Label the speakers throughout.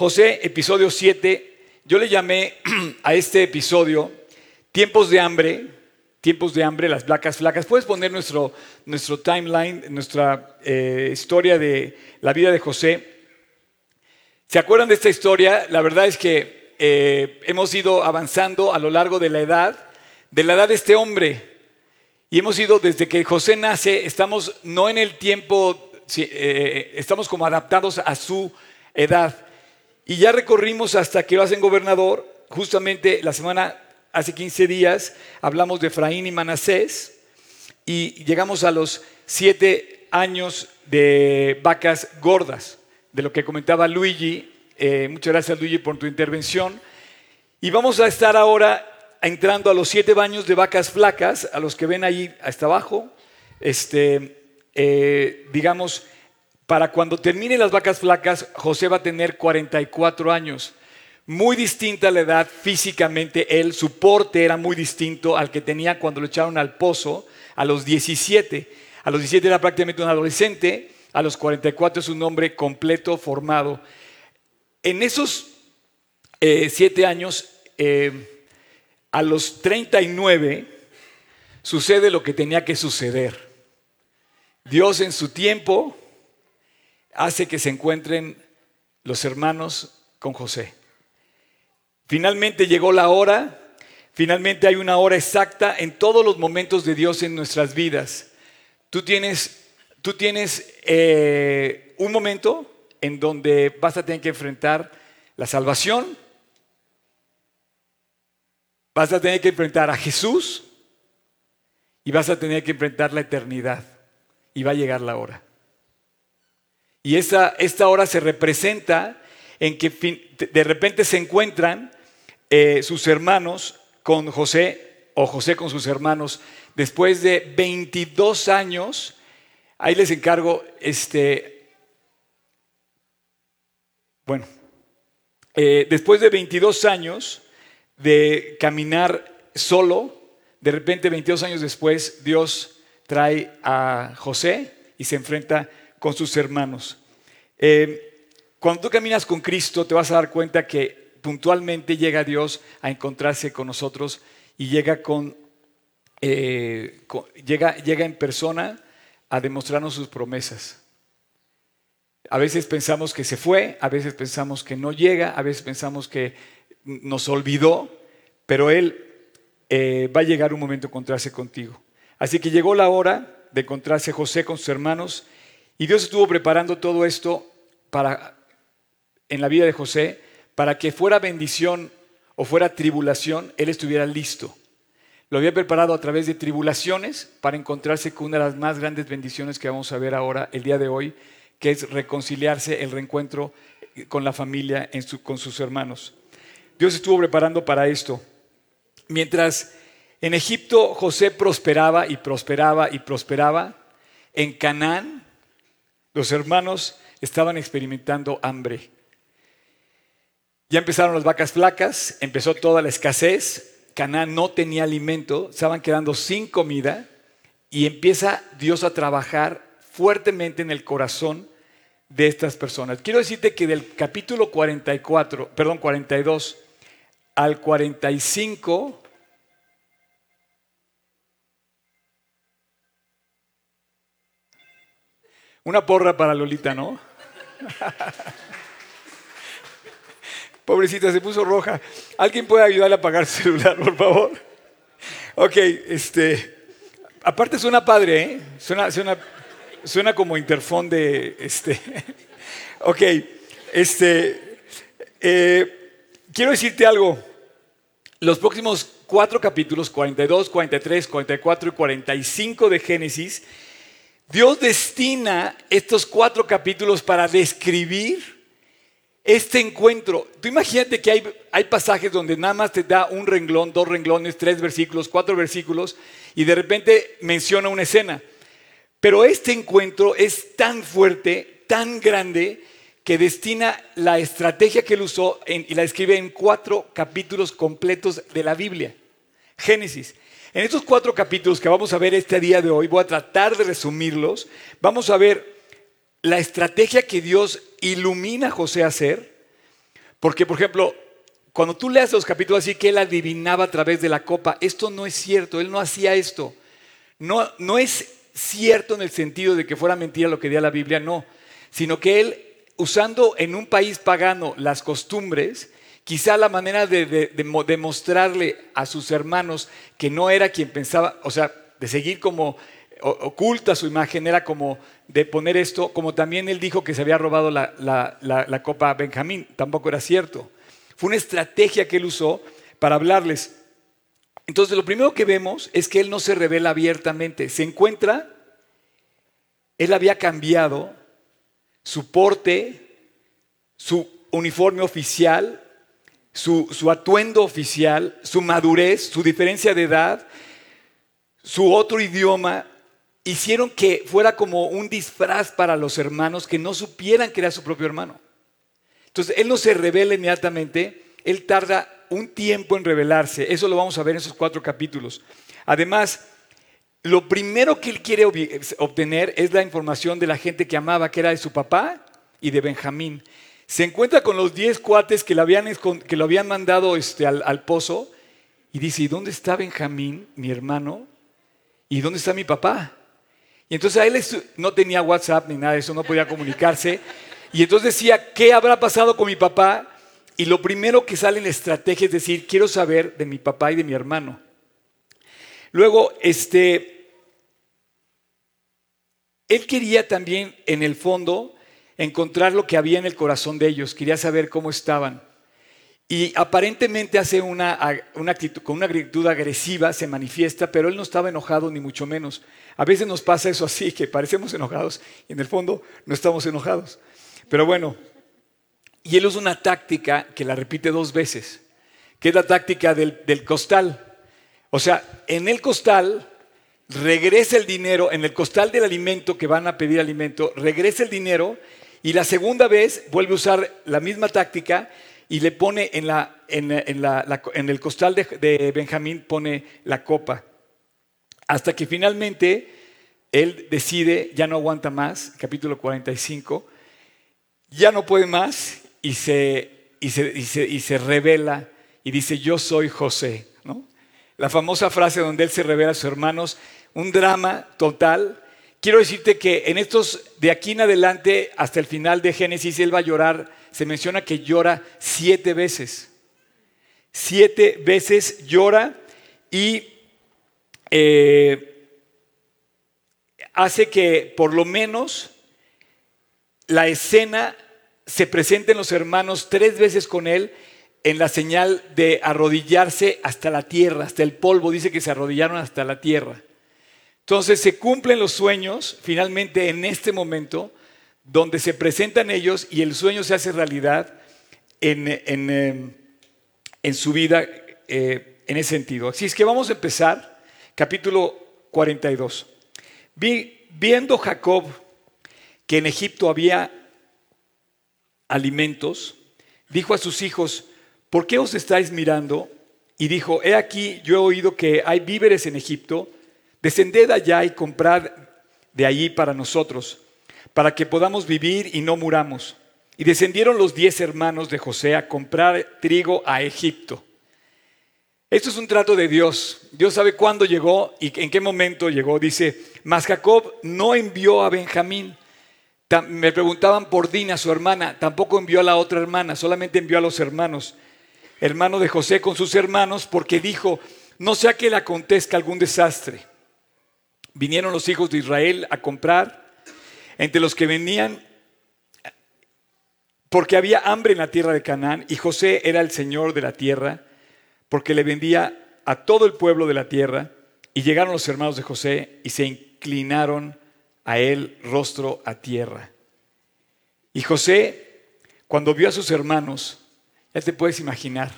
Speaker 1: José, episodio 7. Yo le llamé a este episodio Tiempos de hambre, tiempos de hambre, las placas flacas. Puedes poner nuestro, nuestro timeline, nuestra eh, historia de la vida de José. ¿Se acuerdan de esta historia? La verdad es que eh, hemos ido avanzando a lo largo de la edad, de la edad de este hombre. Y hemos ido desde que José nace, estamos no en el tiempo, eh, estamos como adaptados a su edad. Y ya recorrimos hasta que lo hacen gobernador. Justamente la semana, hace 15 días, hablamos de Efraín y Manasés. Y llegamos a los siete años de vacas gordas, de lo que comentaba Luigi. Eh, muchas gracias, Luigi, por tu intervención. Y vamos a estar ahora entrando a los siete baños de vacas flacas, a los que ven ahí hasta abajo, este, eh, digamos, para cuando termine las vacas flacas, José va a tener 44 años. Muy distinta la edad físicamente, él, su porte era muy distinto al que tenía cuando lo echaron al pozo a los 17. A los 17 era prácticamente un adolescente, a los 44 es un hombre completo, formado. En esos eh, siete años, eh, a los 39 sucede lo que tenía que suceder. Dios en su tiempo hace que se encuentren los hermanos con José. Finalmente llegó la hora, finalmente hay una hora exacta en todos los momentos de Dios en nuestras vidas. Tú tienes, tú tienes eh, un momento en donde vas a tener que enfrentar la salvación, Vas a tener que enfrentar a Jesús y vas a tener que enfrentar la eternidad. Y va a llegar la hora. Y esta, esta hora se representa en que de repente se encuentran eh, sus hermanos con José o José con sus hermanos después de 22 años. Ahí les encargo, este, bueno, eh, después de 22 años, de caminar solo, de repente 22 años después Dios trae a José y se enfrenta con sus hermanos. Eh, cuando tú caminas con Cristo te vas a dar cuenta que puntualmente llega Dios a encontrarse con nosotros y llega, con, eh, llega, llega en persona a demostrarnos sus promesas. A veces pensamos que se fue, a veces pensamos que no llega, a veces pensamos que nos olvidó, pero Él eh, va a llegar un momento de encontrarse contigo. Así que llegó la hora de encontrarse José con sus hermanos y Dios estuvo preparando todo esto en la vida de José para que fuera bendición o fuera tribulación, Él estuviera listo. Lo había preparado a través de tribulaciones para encontrarse con una de las más grandes bendiciones que vamos a ver ahora, el día de hoy, que es reconciliarse, el reencuentro con la familia, con sus hermanos. Dios estuvo preparando para esto. Mientras en Egipto José prosperaba y prosperaba y prosperaba, en Canaán los hermanos estaban experimentando hambre. Ya empezaron las vacas flacas, empezó toda la escasez, Canaán no tenía alimento, estaban quedando sin comida y empieza Dios a trabajar fuertemente en el corazón de estas personas. Quiero decirte que del capítulo 44, perdón, 42 al 45, una porra para Lolita, ¿no? Pobrecita, se puso roja. ¿Alguien puede ayudarle a apagar su celular, por favor? Ok, este. Aparte suena padre, ¿eh? Suena, suena, suena como interfón de. Este. Ok, este. Eh, quiero decirte algo los próximos cuatro capítulos, 42, 43, 44 y 45 de Génesis, Dios destina estos cuatro capítulos para describir este encuentro. Tú imagínate que hay, hay, pasajes donde nada más te da un renglón, dos renglones, tres versículos, cuatro versículos, y de repente menciona una escena. Pero este encuentro es tan fuerte, tan grande, que destina la estrategia que él usó y la escribe en cuatro capítulos completos de la Biblia. Génesis. En estos cuatro capítulos que vamos a ver este día de hoy, voy a tratar de resumirlos. Vamos a ver la estrategia que Dios ilumina a José a hacer. Porque, por ejemplo, cuando tú leas los capítulos así que él adivinaba a través de la copa, esto no es cierto, él no hacía esto. No, no es cierto en el sentido de que fuera mentira lo que decía la Biblia, no, sino que él, usando en un país pagano las costumbres, quizá la manera de, de, mostrarle a sus hermanos que no era quien pensaba, o sea, de seguir como oculta su imagen, era como de poner esto, como también él dijo que se había robado la, la copa a Benjamín, tampoco era cierto. Fue una estrategia que él usó para hablarles. Entonces, lo primero que vemos es que él no se revela abiertamente. Se encuentra, él había cambiado su porte, su uniforme oficial, su, atuendo oficial, su madurez, su diferencia de edad, su otro idioma, hicieron que fuera como un disfraz para los hermanos que no supieran que era su propio hermano. Entonces, él no se revela inmediatamente, él tarda un tiempo en revelarse. Eso lo vamos a ver en esos cuatro capítulos. Además, lo primero que él quiere obtener es la información de la gente que amaba, que era de su papá y de Benjamín. Se encuentra con los diez cuates que lo habían, que lo habían mandado este, al, al pozo y dice, ¿y dónde está Benjamín, mi hermano? ¿Y dónde está mi papá? Y entonces a él no tenía WhatsApp ni nada de eso, no podía comunicarse. Y entonces decía, ¿qué habrá pasado con mi papá? Y lo primero que sale en la estrategia es decir, quiero saber de mi papá y de mi hermano. Luego, este, él quería también, en el fondo, encontrar lo que había en el corazón de ellos, quería saber cómo estaban. Y aparentemente hace una, una actitud, con una actitud agresiva, se manifiesta, pero él no estaba enojado ni mucho menos. A veces nos pasa eso así, que parecemos enojados y en el fondo no estamos enojados. Pero bueno, y él usa una táctica que la repite dos veces, que es la táctica del, costal. O sea, en el costal regresa el dinero, en el costal del alimento que van a pedir alimento, regresa el dinero y la segunda vez vuelve a usar la misma táctica y le pone en, el costal de, Benjamín, pone la copa. Hasta que finalmente él decide, ya no aguanta más, capítulo 45, ya no puede más y se, revela y dice, yo soy José. La famosa frase donde él se revela a sus hermanos, un drama total. Quiero decirte que en estos, de aquí en adelante, hasta el final de Génesis, él va a llorar, se menciona que llora siete veces. Siete veces llora y eh, hace que por lo menos la escena se presenten los hermanos tres veces con él en la señal de arrodillarse hasta la tierra, hasta el polvo, dice que se arrodillaron hasta la tierra. Entonces se cumplen los sueños finalmente en este momento donde se presentan ellos y el sueño se hace realidad en, en, em, su vida eh, en ese sentido. Así es que vamos a empezar, capítulo 42. Vi, viendo Jacob que en Egipto había alimentos, dijo a sus hijos, ¿por qué os estáis mirando? Y dijo, he aquí, yo he oído que hay víveres en Egipto, descended allá y comprad de allí para nosotros, para que podamos vivir y no muramos. Y descendieron los diez hermanos de José a comprar trigo a Egipto. Esto es un trato de Dios. Dios sabe cuándo llegó y en qué momento llegó. Dice, mas Jacob no envió a Benjamín me preguntaban por Dina, su hermana. Tampoco envió a la otra hermana, solamente envió a los hermanos. Hermano de José con sus hermanos, porque dijo, no sea que le acontezca algún desastre. Vinieron los hijos de Israel a comprar, entre los que venían, porque había hambre en la tierra de Canaán, y José era el señor de la tierra, porque le vendía a todo el pueblo de la tierra, y llegaron los hermanos de José y se inclinaron a él rostro a tierra. Y José, cuando vio a sus hermanos, ya te puedes imaginar,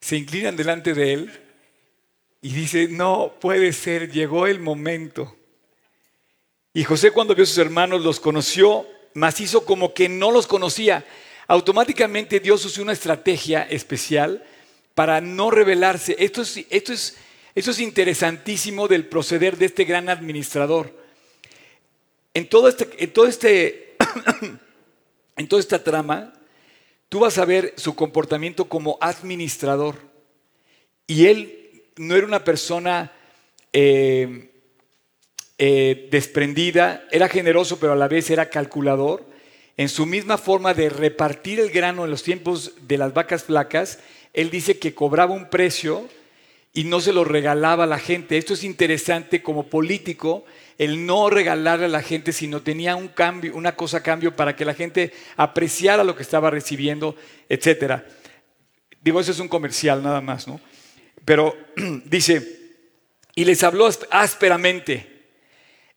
Speaker 1: se inclinan delante de él y dice, no puede ser, llegó el momento. Y José cuando vio a sus hermanos los conoció, mas hizo como que no los conocía. Automáticamente Dios usó una estrategia especial para no revelarse. Esto es, esto es, esto es interesantísimo del proceder de este gran administrador en todo este, en todo este, en toda esta trama, tú vas a ver su comportamiento como administrador. Y él no era una persona eh, eh, desprendida, era generoso, pero a la vez era calculador. En su misma forma de repartir el grano en los tiempos de las vacas flacas, él dice que cobraba un precio y no se lo regalaba a la gente. Esto es interesante como político, el no regalarle a la gente, sino tenía un cambio, una cosa a cambio para que la gente apreciara lo que estaba recibiendo, etcétera. Digo, eso es un comercial nada más, ¿no? Pero dice, y les habló ásperamente.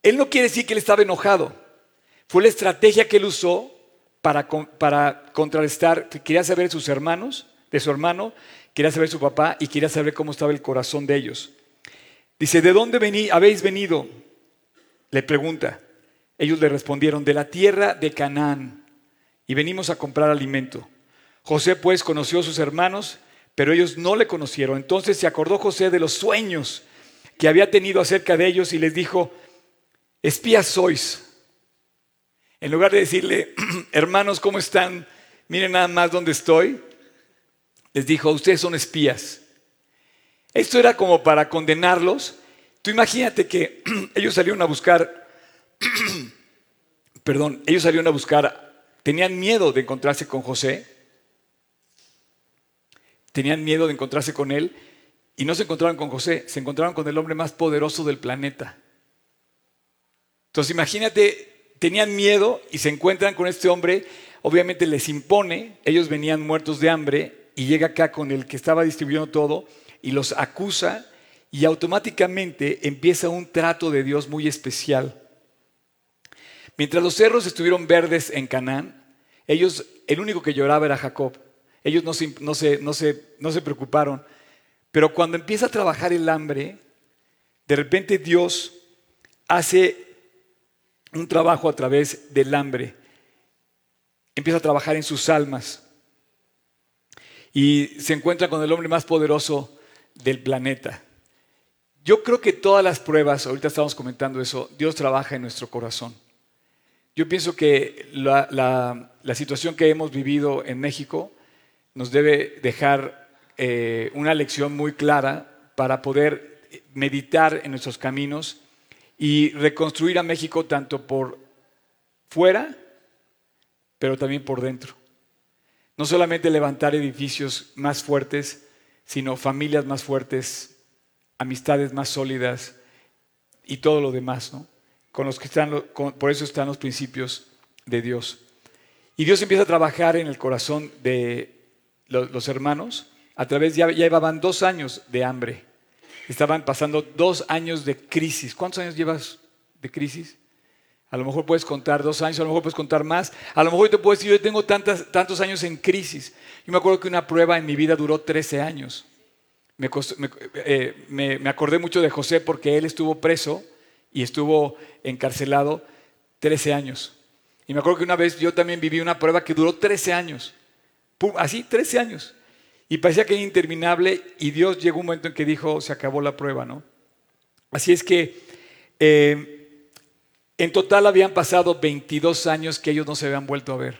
Speaker 1: Él no quiere decir que él estaba enojado. Fue la estrategia que él usó para, para contrarrestar, quería saber de sus hermanos, de su hermano, quería saber de su papá y quería saber cómo estaba el corazón de ellos. Dice, ¿de dónde vení, habéis venido? Le pregunta. Ellos le respondieron, de la tierra de Canaán, y venimos a comprar alimento. José pues conoció a sus hermanos pero ellos no le conocieron. Entonces se acordó José de los sueños que había tenido acerca de ellos y les dijo, espías sois. En lugar de decirle, hermanos, ¿cómo están? Miren nada más dónde estoy. Les dijo, ustedes son espías. Esto era como para condenarlos. Tú imagínate que ellos salieron a buscar, perdón, ellos salieron a buscar, tenían miedo de encontrarse con José tenían miedo de encontrarse con él y no se encontraron con José, se encontraron con el hombre más poderoso del planeta. Entonces imagínate, tenían miedo y se encuentran con este hombre, obviamente les impone, ellos venían muertos de hambre y llega acá con el que estaba distribuyendo todo y los acusa y automáticamente empieza un trato de Dios muy especial. Mientras los cerros estuvieron verdes en Canaán, ellos, el único que lloraba era Jacob. Ellos no se, preocuparon. Pero cuando empieza a trabajar el hambre, de repente Dios hace un trabajo a través del hambre. Empieza a trabajar en sus almas. Y se encuentra con el hombre más poderoso del planeta. Yo creo que todas las pruebas, ahorita estamos comentando eso, Dios trabaja en nuestro corazón. Yo pienso que la situación que hemos vivido en México nos debe dejar eh, una lección muy clara para poder meditar en nuestros caminos y reconstruir a México tanto por fuera, pero también por dentro. No solamente levantar edificios más fuertes, sino familias más fuertes, amistades más sólidas y todo lo demás, ¿no? Con los que están, por eso están los principios de Dios. Y Dios empieza a trabajar en el corazón de los, hermanos, a través, ya, llevaban dos años de hambre. Estaban pasando dos años de crisis. ¿Cuántos años llevas de crisis? A lo mejor puedes contar dos años, a lo mejor puedes contar más. A lo mejor te puedo decir, yo tengo tantas, tantos años en crisis. Yo me acuerdo que una prueba en mi vida duró 13 años. Me, eh, me, acordé mucho de José porque él estuvo preso y estuvo encarcelado 13 años. Y me acuerdo que una vez yo también viví una prueba que duró 13 años así, 13 años. Y parecía que era interminable y Dios llegó un momento en que dijo, se acabó la prueba, ¿no? Así es que eh, en total habían pasado 22 años que ellos no se habían vuelto a ver.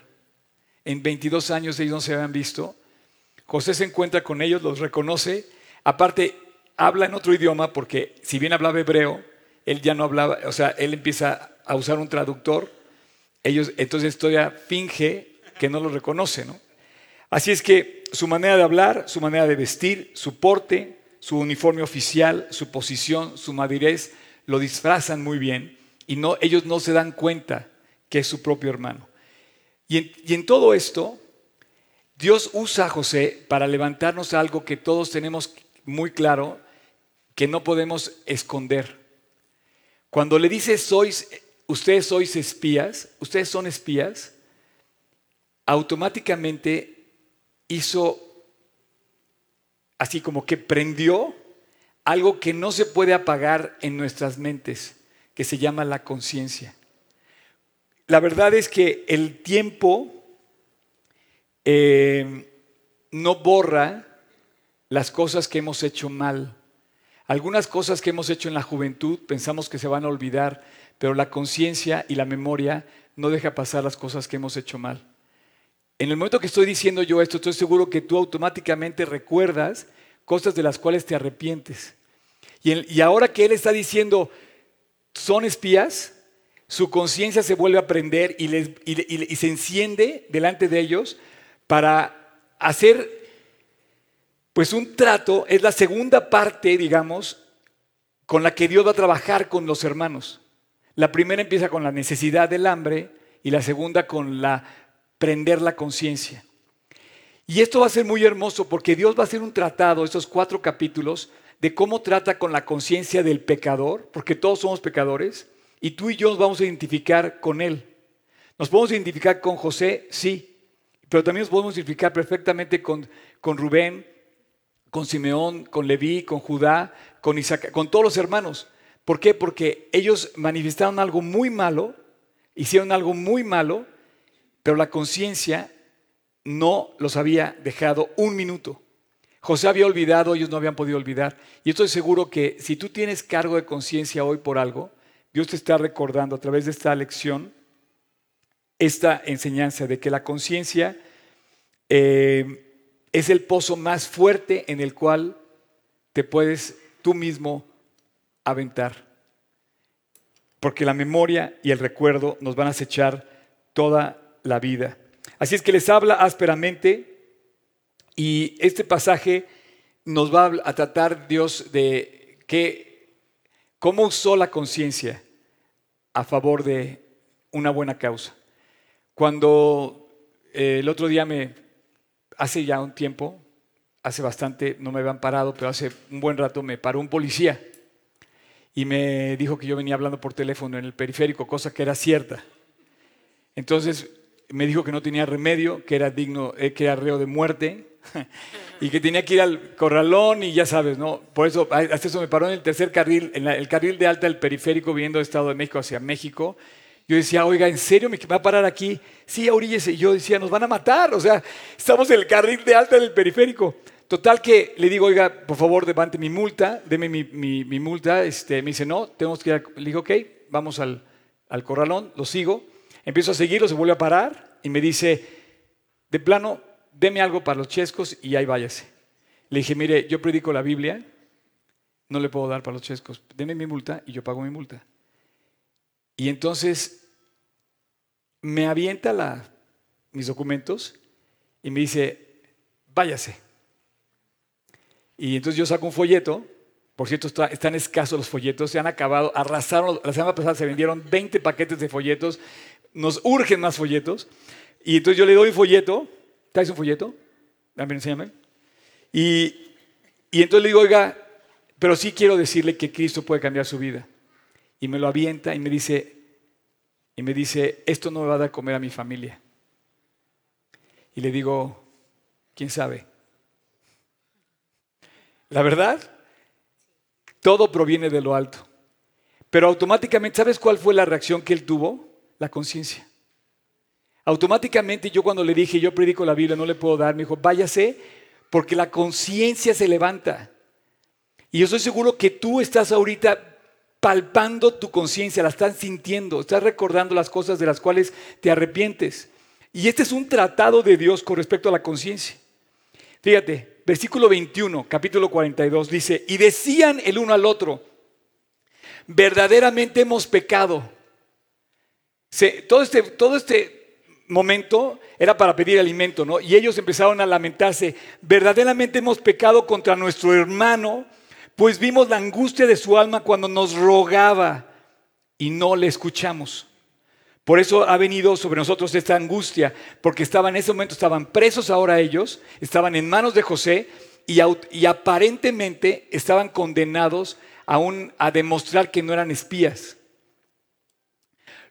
Speaker 1: En 22 años ellos no se habían visto. José se encuentra con ellos, los reconoce. Aparte, habla en otro idioma porque si bien hablaba hebreo, él ya no hablaba, o sea, él empieza a usar un traductor. Ellos, entonces todavía finge que no lo reconoce, ¿no? Así es que su manera de hablar, su manera de vestir, su porte, su uniforme oficial, su posición, su madurez, lo disfrazan muy bien y ellos no se dan cuenta que es su propio hermano. Y en, y en todo esto, Dios usa a José para levantarnos algo que todos tenemos muy claro, que no podemos esconder. Cuando le dice, sois, ustedes sois espías, ustedes son espías, automáticamente hizo así como que prendió algo que no se puede apagar en nuestras mentes, que se llama la conciencia. La verdad es que el tiempo eh, no borra las cosas que hemos hecho mal. Algunas cosas que hemos hecho en la juventud pensamos que se van a olvidar, pero la conciencia y la memoria no deja pasar las cosas que hemos hecho mal. En el momento que estoy diciendo yo esto, estoy seguro que tú automáticamente recuerdas cosas de las cuales te arrepientes. Y, ahora que Él está diciendo, son espías, su conciencia se vuelve a prender y, se enciende delante de ellos para hacer pues un trato, es la segunda parte, digamos, con la que Dios va a trabajar con los hermanos. La primera empieza con la necesidad del hambre y la segunda con la prender la conciencia. Y esto va a ser muy hermoso porque Dios va a hacer un tratado, estos cuatro capítulos, de cómo trata con la conciencia del pecador, porque todos somos pecadores, y tú y yo nos vamos a identificar con Él. Nos podemos identificar con José, sí, pero también nos podemos identificar perfectamente con, con Rubén, con Simeón, con Leví, con Judá, con Isaac, con todos los hermanos. ¿Por qué? Porque ellos manifestaron algo muy malo, hicieron algo muy malo, pero la conciencia no los había dejado un minuto. José había olvidado, ellos no habían podido olvidar. Y estoy seguro que si tú tienes cargo de conciencia hoy por algo, Dios te está recordando a través de esta lección, esta enseñanza de que la conciencia eh, es el pozo más fuerte en el cual te puedes tú mismo aventar. Porque la memoria y el recuerdo nos van a acechar toda la vida. Así es que les habla ásperamente y este pasaje nos va a tratar Dios de que, cómo usó la conciencia a favor de una buena causa. Cuando eh, el otro día me, hace ya un tiempo, hace bastante, no me habían parado, pero hace un buen rato me paró un policía y me dijo que yo venía hablando por teléfono en el periférico, cosa que era cierta. Entonces me dijo que no tenía remedio, que era digno, eh, que era reo de muerte y que tenía que ir al corralón y ya sabes, ¿no? Por eso, hasta eso me paró en el tercer carril, en el carril de alta del periférico, viendo Estado de México hacia México. Yo decía, oiga, ¿en serio me va a parar aquí? Sí, oríllese. Y yo decía, nos van a matar, o sea, estamos en el carril de alta del periférico. Total que le digo, oiga, por favor, levante mi multa, deme mi, multa. Este, me dice, no, tenemos que ir. Le digo, ok, vamos al, corralón, lo sigo. Empiezo a seguirlo, se vuelve a parar y me dice, de plano, deme algo para los chescos y ahí váyase. Le dije, mire, yo predico la Biblia, no le puedo dar para los chescos. Deme mi multa y yo pago mi multa. Y entonces me avienta la, mis documentos y me dice, váyase. Y entonces yo saco un folleto, por cierto, están escasos los folletos, se han acabado, arrasaron, la semana pasada se vendieron 20 paquetes de folletos, nos urgen más folletos. Y entonces yo le doy un folleto, ¿traes un folleto? También enséñame. Y, y entonces le digo, oiga, pero sí quiero decirle que Cristo puede cambiar su vida. Y me lo avienta y me dice, y me dice, esto no me va a dar comer a mi familia. Y le digo, ¿quién sabe? La verdad, todo proviene de lo alto. Pero automáticamente, ¿sabes cuál fue la reacción que él tuvo? La conciencia. Automáticamente yo cuando le dije, yo predico la Biblia, no le puedo dar, me dijo, váyase, porque la conciencia se levanta. Y yo estoy seguro que tú estás ahorita palpando tu conciencia, la estás sintiendo, estás recordando las cosas de las cuales te arrepientes. Y este es un tratado de Dios con respecto a la conciencia. Fíjate, versículo 21, capítulo 42, dice, y decían el uno al otro, verdaderamente hemos pecado. Todo, este, todo este momento era para pedir alimento, ¿no? Y ellos empezaron a lamentarse, verdaderamente hemos pecado contra nuestro hermano, pues vimos la angustia de su alma cuando nos rogaba y no le escuchamos. Por eso ha venido sobre nosotros esta angustia, porque estaban en ese momento, estaban presos ahora ellos, estaban en manos de José y, aparentemente estaban condenados aún a demostrar que no eran espías.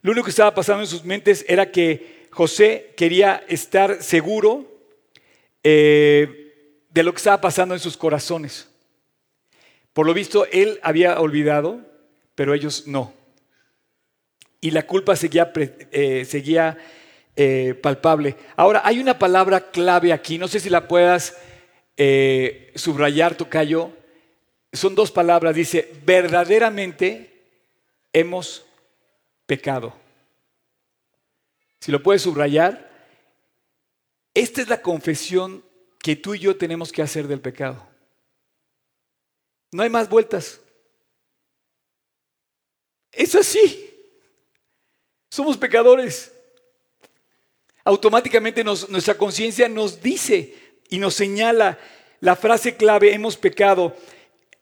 Speaker 1: Lo único que estaba pasando en sus mentes era que José quería estar seguro eh, de lo que estaba pasando en sus corazones. Por lo visto, él había olvidado, pero ellos no y la culpa seguía, eh, seguía eh, palpable. Ahora, hay una palabra clave aquí, no sé si la puedas subrayar, Tocayo. Son dos palabras, dice, verdaderamente hemos pecado. Si lo puedes subrayar, Esta es la confesión que tú y yo tenemos que hacer del pecado. No hay más vueltas. Es así. Somos pecadores. Automáticamente nuestra conciencia nos dice y nos señala la frase clave, hemos pecado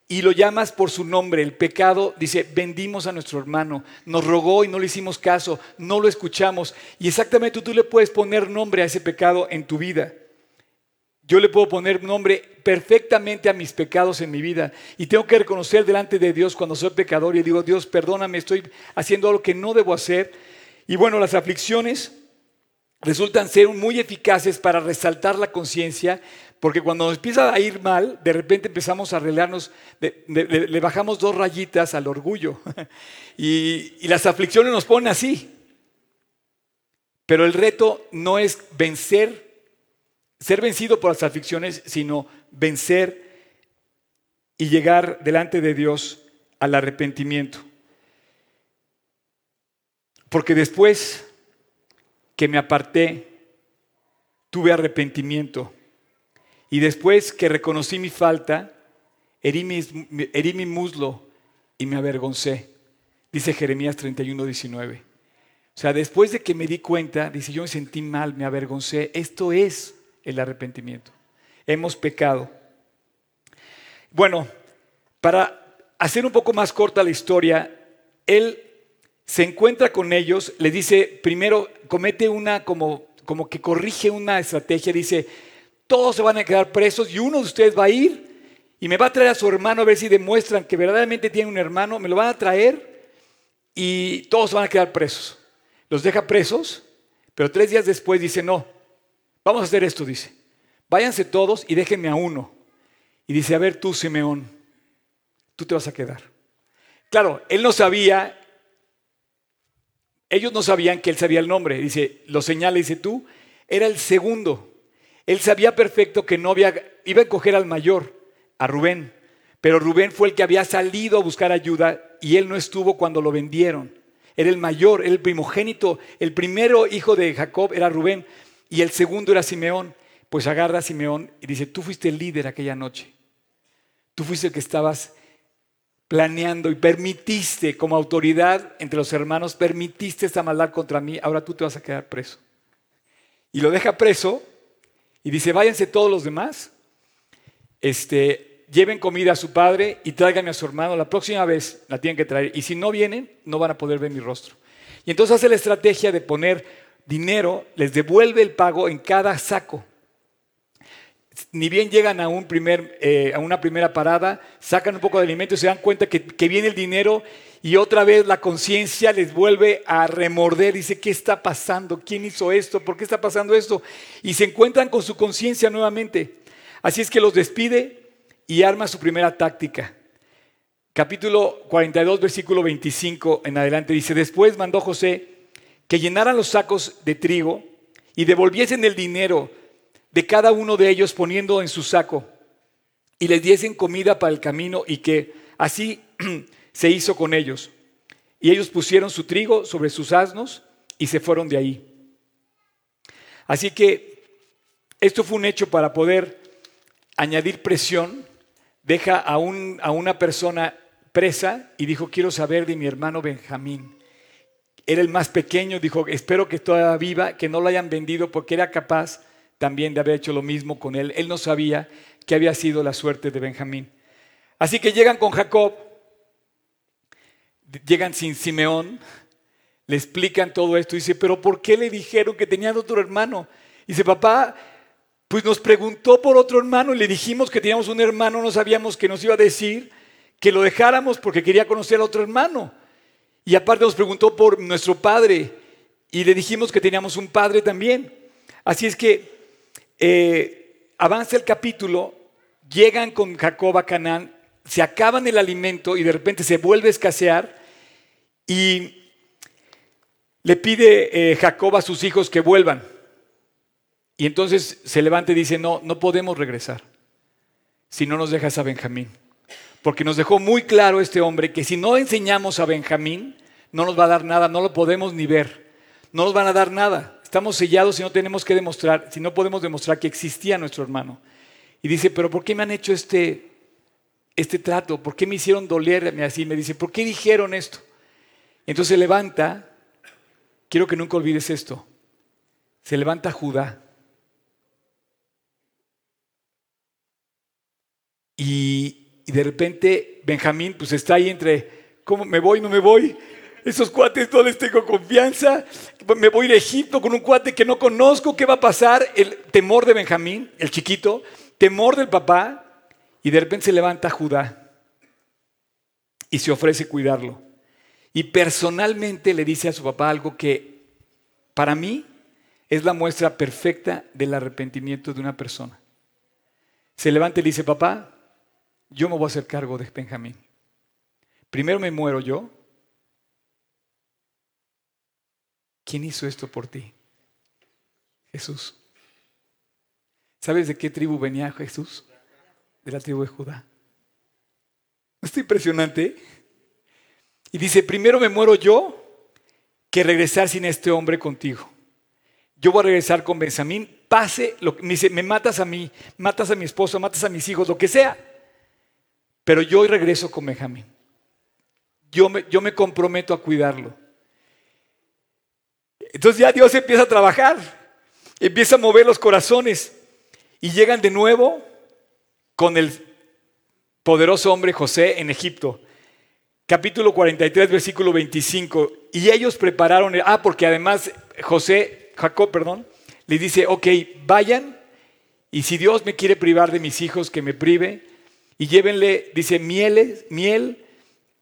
Speaker 1: y lo llamas por su nombre. El pecado dice, vendimos a nuestro hermano, nos rogó y no le hicimos caso, no lo escuchamos. Y exactamente tú le puedes poner nombre a ese pecado en tu vida. Yo le puedo poner nombre perfectamente a mis pecados en mi vida. Y tengo que reconocer delante de Dios cuando soy pecador y digo, Dios, perdóname, estoy haciendo algo que no debo hacer. Y bueno, las aflicciones resultan ser muy eficaces para resaltar la conciencia, porque cuando nos empieza a ir mal, de repente empezamos a arreglarnos, le, bajamos dos rayitas al orgullo. y, las aflicciones nos ponen así. Pero el reto no es vencer ser vencido por las aflicciones, sino vencer y llegar delante de Dios al arrepentimiento. Porque después que me aparté, tuve arrepentimiento. Y después que reconocí mi falta, herí mi, muslo y me avergoncé. Dice Jeremías 31, 19. O sea, después de que me di cuenta, dice, yo me sentí mal, me avergoncé. Esto es el arrepentimiento. Hemos pecado. Bueno, para hacer un poco más corta la historia, él se encuentra con ellos, le dice, primero comete una como, como que corrige una estrategia, dice, todos se van a quedar presos y uno de ustedes va a ir y me va a traer a su hermano a ver si demuestran que verdaderamente tiene un hermano, me lo van a traer y todos van a quedar presos. Los deja presos, pero tres días después dice, no, Vamos a hacer esto, dice. Váyanse todos y déjenme a uno. Y dice, a ver tú, Simeón, tú te vas a quedar. Claro, él no sabía, ellos no sabían que él sabía el nombre. Dice, lo señala, dice tú, era el segundo. Él sabía perfecto que no había, iba a coger al mayor, a Rubén. Pero Rubén fue el que había salido a buscar ayuda y él no estuvo cuando lo vendieron. Era el mayor, el primogénito, el primero hijo de Jacob era Rubén. Y el segundo era Simeón. Pues agarra a Simeón y dice, tú fuiste el líder aquella noche. Tú fuiste el que estabas planeando y permitiste como autoridad entre los hermanos, permitiste esta maldad contra mí, ahora tú te vas a quedar preso. Y lo deja preso y dice, váyanse todos los demás, este, lleven comida a su padre y tráiganme a su hermano, la próxima vez la tienen que traer. Y si no vienen, no van a poder ver mi rostro. Y entonces hace la estrategia de poner dinero, les devuelve el pago en cada saco. Ni bien llegan a, un primer, eh, a una primera parada, sacan un poco de alimento y se dan cuenta que, que viene el dinero y otra vez la conciencia les vuelve a remorder. Dice, ¿qué está pasando? ¿Quién hizo esto? ¿Por qué está pasando esto? Y se encuentran con su conciencia nuevamente. Así es que los despide y arma su primera táctica. Capítulo 42, versículo 25 en adelante dice, después mandó José que llenaran los sacos de trigo y devolviesen el dinero de cada uno de ellos poniendo en su saco y les diesen comida para el camino y que así se hizo con ellos. Y ellos pusieron su trigo sobre sus asnos y se fueron de ahí. Así que esto fue un hecho para poder añadir presión. Deja a, un, a una persona presa y dijo, quiero saber de mi hermano Benjamín. Era el más pequeño, dijo, espero que todavía viva, que no lo hayan vendido porque era capaz también de haber hecho lo mismo con él. Él no sabía que había sido la suerte de Benjamín. Así que llegan con Jacob, llegan sin Simeón, le explican todo esto y dice, pero ¿por qué le dijeron que tenían otro hermano? Y dice, papá, pues nos preguntó por otro hermano y le dijimos que teníamos un hermano, no sabíamos que nos iba a decir que lo dejáramos porque quería conocer a otro hermano. Y aparte nos preguntó por nuestro padre y le dijimos que teníamos un padre también. Así es que eh, avanza el capítulo, llegan con Jacob a Canaán, se acaban el alimento y de repente se vuelve a escasear y le pide eh, Jacob a sus hijos que vuelvan. Y entonces se levanta y dice, no, no podemos regresar si no nos dejas a Benjamín. Porque nos dejó muy claro este hombre que si no enseñamos a Benjamín, no nos va a dar nada, no lo podemos ni ver. No nos van a dar nada. Estamos sellados y no tenemos que demostrar, si no podemos demostrar que existía nuestro hermano. Y dice, pero ¿por qué me han hecho este, este trato? ¿Por qué me hicieron dolerme así? Me dice, ¿por qué dijeron esto? Entonces se levanta, quiero que nunca olvides esto, se levanta Judá. Y, de repente Benjamín pues está ahí entre, ¿cómo me voy, no me voy? Esos cuates no les tengo confianza. Me voy de Egipto con un cuate que no conozco. ¿Qué va a pasar? El temor de Benjamín, el chiquito, temor del papá. Y de repente se levanta Judá y se ofrece cuidarlo. Y personalmente le dice a su papá algo que para mí es la muestra perfecta del arrepentimiento de una persona. Se levanta y le dice, papá, yo me voy a hacer cargo de Benjamín. Primero me muero yo ¿Quién hizo esto por ti? Jesús. ¿Sabes de qué tribu venía Jesús? De la tribu de Judá. ¿No está impresionante? Y dice, primero me muero yo que regresar sin este hombre contigo. Yo voy a regresar con Benjamín, pase, lo, me dice, me matas a mí, matas a mi esposo, matas a mis hijos, lo que sea. Pero yo regreso con Benjamín. Yo me, yo me comprometo a cuidarlo. Entonces ya Dios empieza a trabajar, empieza a mover los corazones y llegan de nuevo con el poderoso hombre José en Egipto. Capítulo 43, versículo 25. Y ellos prepararon, ah, porque además José, Jacob, perdón, le dice, ok, vayan y si Dios me quiere privar de mis hijos, que me prive. Y llévenle, dice, mieles, miel,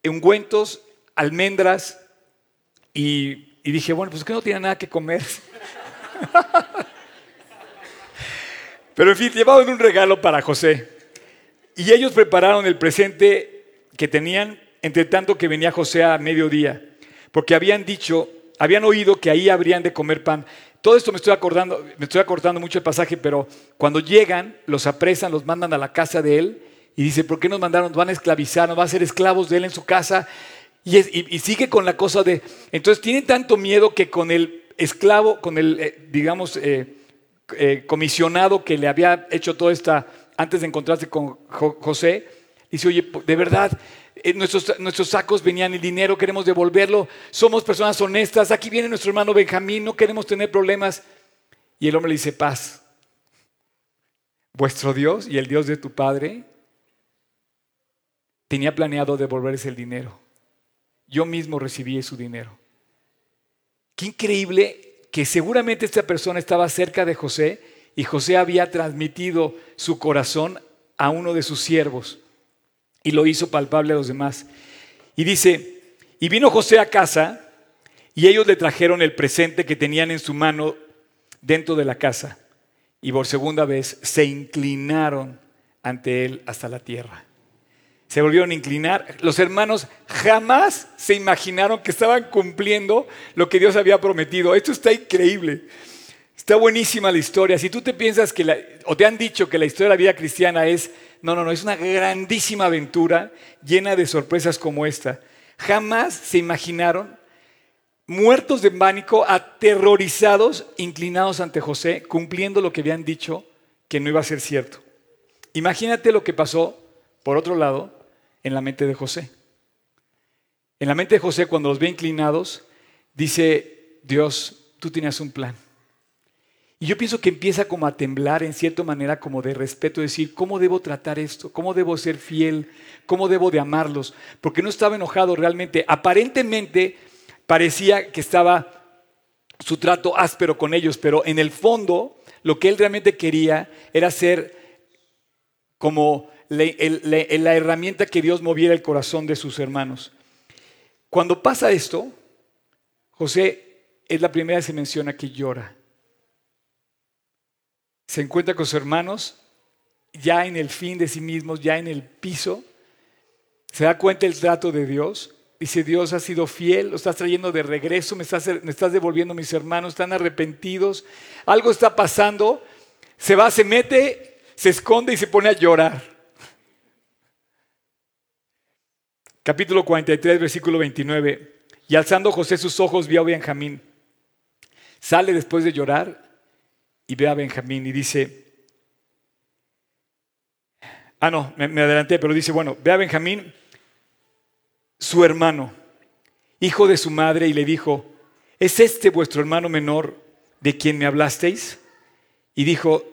Speaker 1: ungüentos, almendras y y dije, bueno, pues que no tiene nada que comer. Pero en fin, llevaban un regalo para José. Y ellos prepararon el presente que tenían, entre tanto que venía José a mediodía. Porque habían dicho, habían oído que ahí habrían de comer pan. Todo esto me estoy acordando, me estoy acordando mucho el pasaje, pero cuando llegan, los apresan, los mandan a la casa de él y dice, ¿por qué nos mandaron? Van a esclavizar, nos van a ser esclavos de él en su casa y, sigue con la cosa de, entonces tiene tanto miedo que con el esclavo, con el, eh, digamos, eh, eh, comisionado que le había hecho toda esta, antes de encontrarse con José, dice, oye, de verdad, nuestros, nuestros sacos venían el dinero, queremos devolverlo, somos personas honestas, aquí viene nuestro hermano Benjamín, no queremos tener problemas. Y el hombre le dice, paz, vuestro Dios y el Dios de tu Padre tenía planeado devolverse el dinero yo mismo recibí su dinero. Qué increíble que seguramente esta persona estaba cerca de José y José había transmitido su corazón a uno de sus siervos y lo hizo palpable a los demás. Y dice, y vino José a casa y ellos le trajeron el presente que tenían en su mano dentro de la casa y por segunda vez se inclinaron ante él hasta la tierra se volvieron a inclinar. Los hermanos jamás se imaginaron que estaban cumpliendo lo que Dios había prometido. Esto está increíble. Está buenísima la historia. Si tú te piensas que, o te han dicho que la historia de la vida cristiana es, no, no, no, es una grandísima aventura llena de sorpresas como esta. Jamás se imaginaron, muertos de pánico, aterrorizados, inclinados ante José, cumpliendo lo que habían dicho que no iba a ser cierto. Imagínate lo que pasó, por otro lado, en la mente de José. En la mente de José, cuando los ve inclinados, dice, Dios, tú tienes un plan. Y yo pienso que empieza como a temblar en cierta manera como de respeto, decir, ¿cómo debo tratar esto? ¿Cómo debo ser fiel? ¿Cómo debo de amarlos? Porque no estaba enojado realmente. Aparentemente parecía que estaba su trato áspero con ellos, pero en el fondo lo que él realmente quería era ser como la, herramienta que Dios moviera el corazón de sus hermanos. Cuando pasa esto, José es la primera que se menciona que llora. Se encuentra con sus hermanos ya en el fin de sí mismos, ya en el piso. Se da cuenta el trato de Dios. Dice, Dios ha sido fiel, lo estás trayendo de regreso, me estás, me estás devolviendo mis hermanos, están arrepentidos, algo está pasando. Se va, se mete, se esconde y se pone a llorar. capítulo 43, versículo 29. Y alzando José sus ojos, vio a Benjamín Sale después de llorar y ve a Benjamín y dice, ah, no, me, adelanté, pero dice, bueno, ve a Benjamín, su hermano, hijo de su madre, y le dijo, ¿es este vuestro hermano menor de quien me hablasteis? Y dijo,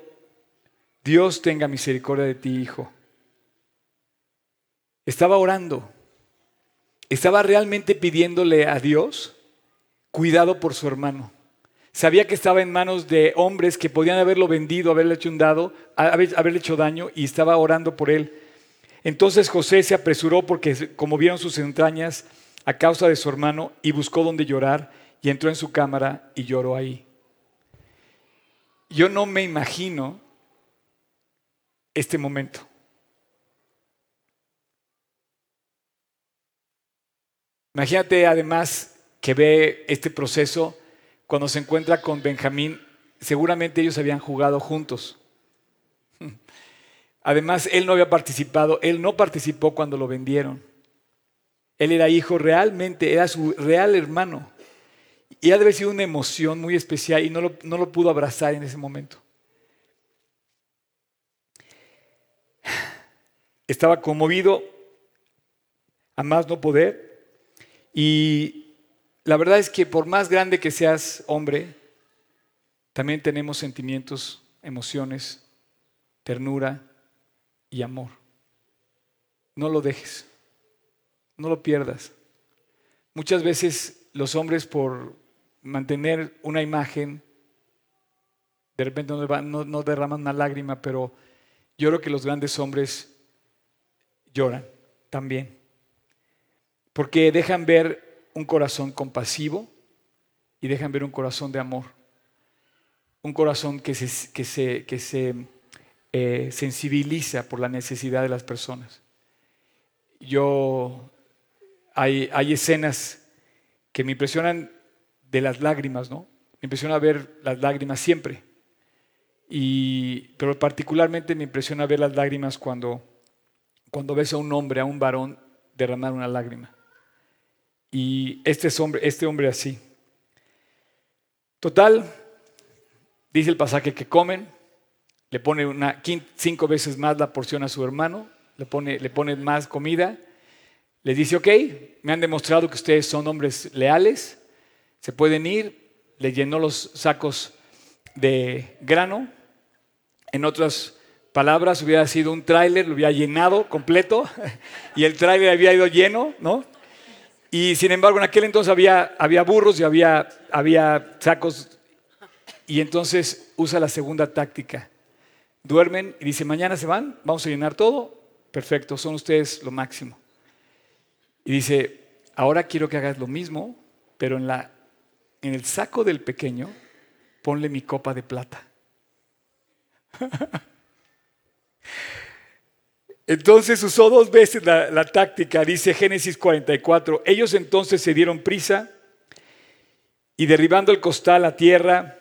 Speaker 1: Dios tenga misericordia de ti, hijo. Estaba orando, estaba realmente pidiéndole a Dios cuidado por su hermano. Sabía que estaba en manos de hombres que podían haberlo vendido, haberle hecho un dado, haberle hecho daño y estaba orando por él. Entonces José se apresuró porque como vieron sus entrañas a causa de su hermano y buscó donde llorar y entró en su cámara y lloró ahí. Yo no me imagino este momento. Imagínate además que ve este proceso cuando se encuentra con Benjamín, seguramente ellos habían jugado juntos. Además, él no había participado, él no participó cuando lo vendieron. Él era hijo realmente, era su real hermano. Y ha de haber sido una emoción muy especial y no lo, no lo pudo abrazar en ese momento. Estaba conmovido a más no poder y la verdad es que por más grande que seas hombre, también tenemos sentimientos, emociones, ternura y amor. No lo dejes, no lo pierdas. Muchas veces los hombres por mantener una imagen, de repente no, derraman una lágrima, pero yo creo que los grandes hombres lloran también, porque dejan ver un corazón compasivo y dejan ver un corazón de amor. Un corazón que se, que se, que se eh, sensibiliza por la necesidad de las personas. Yo, hay, hay escenas que me impresionan de las lágrimas, ¿no? Me impresiona ver las lágrimas siempre. Y, pero particularmente me impresiona ver las lágrimas cuando, cuando ves a un hombre, a un varón, derramar una lágrima. Y este, es hombre, este hombre así. Total, dice el pasaje que comen, le pone una, cinco veces más la porción a su hermano, le pone, le pone más comida, le dice, ok, me han demostrado que ustedes son hombres leales, se pueden ir, le llenó los sacos de grano, en otras palabras hubiera sido un tráiler, lo hubiera llenado completo y el tráiler había ido lleno, ¿no? Y sin embargo, en aquel entonces había, había burros y había, había sacos. Y entonces usa la segunda táctica. Duermen y dice, mañana se van, vamos a llenar todo. Perfecto, son ustedes lo máximo. Y dice, ahora quiero que hagas lo mismo, pero en, la, en el saco del pequeño, ponle mi copa de plata. Entonces usó dos veces la, táctica, dice Génesis 44. Ellos entonces se dieron prisa y derribando el costal a tierra,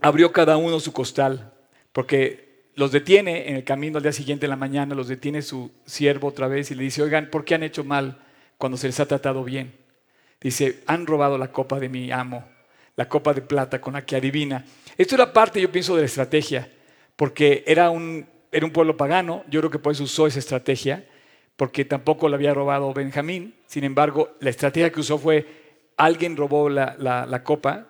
Speaker 1: abrió cada uno su costal, porque los detiene en el camino al día siguiente en la mañana, los detiene su siervo otra vez y le dice, oigan, ¿por qué han hecho mal cuando se les ha tratado bien? Dice, han robado la copa de mi amo, la copa de plata con la que adivina. Esto era parte, yo pienso, de la estrategia, porque era un era un pueblo pagano, yo creo que por eso usó esa estrategia, porque tampoco la había robado Benjamín. Sin embargo, la estrategia que usó fue, alguien robó la, copa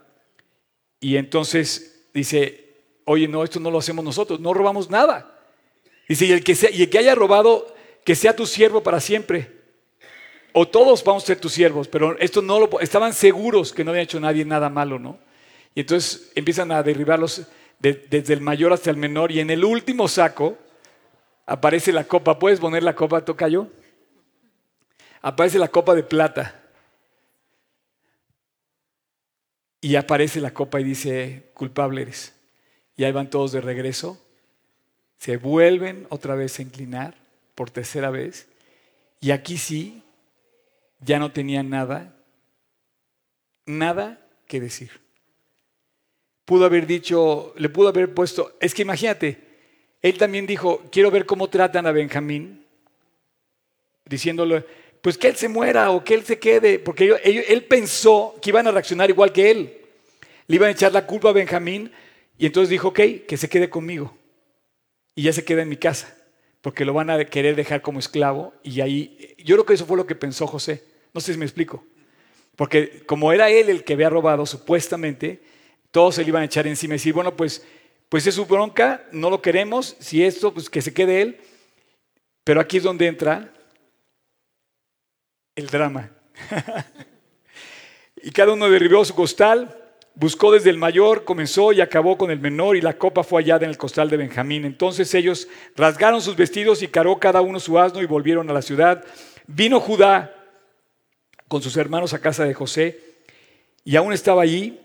Speaker 1: y entonces dice, oye, no, esto no lo hacemos nosotros, no robamos nada. Dice, y el que, sea, y haya robado, que sea tu siervo para siempre. O todos vamos a ser tus siervos, pero esto no lo... Estaban seguros que no había hecho nadie nada malo, ¿no? Y entonces empiezan a desde el mayor hasta el menor, y en el último saco aparece la copa. ¿Puedes poner la copa, Tocayo? Aparece la copa de plata. Y aparece la copa y dice, culpable eres. Y ahí van todos de regreso. Se vuelven otra vez a inclinar por tercera vez. Y aquí sí, ya no tenían nada, nada que decir pudo haber dicho, le pudo haber puesto, es que imagínate, él también dijo, quiero ver cómo tratan a Benjamín, diciéndole, pues que él se muera o que él se quede, porque él, pensó que iban a reaccionar igual que él. Le iban a echar la culpa a Benjamín y entonces dijo, ok, que se quede conmigo. Y ya se queda en mi casa, porque lo van a querer dejar como esclavo. Y ahí, yo creo que eso fue lo que pensó José. No sé si me explico. Porque como era él el que había robado, supuestamente, todos se le iban a echar encima y decir, bueno, pues, pues es su bronca, no lo queremos, si esto, pues que se quede él. Pero aquí es donde entra el drama. y cada uno derribó su costal, buscó desde el mayor, comenzó y acabó con el menor, y la copa fue hallada en el costal de Benjamín. Entonces ellos rasgaron sus vestidos y caró cada uno su asno y volvieron a la ciudad. Vino Judá con sus hermanos a casa de José, y aún estaba allí,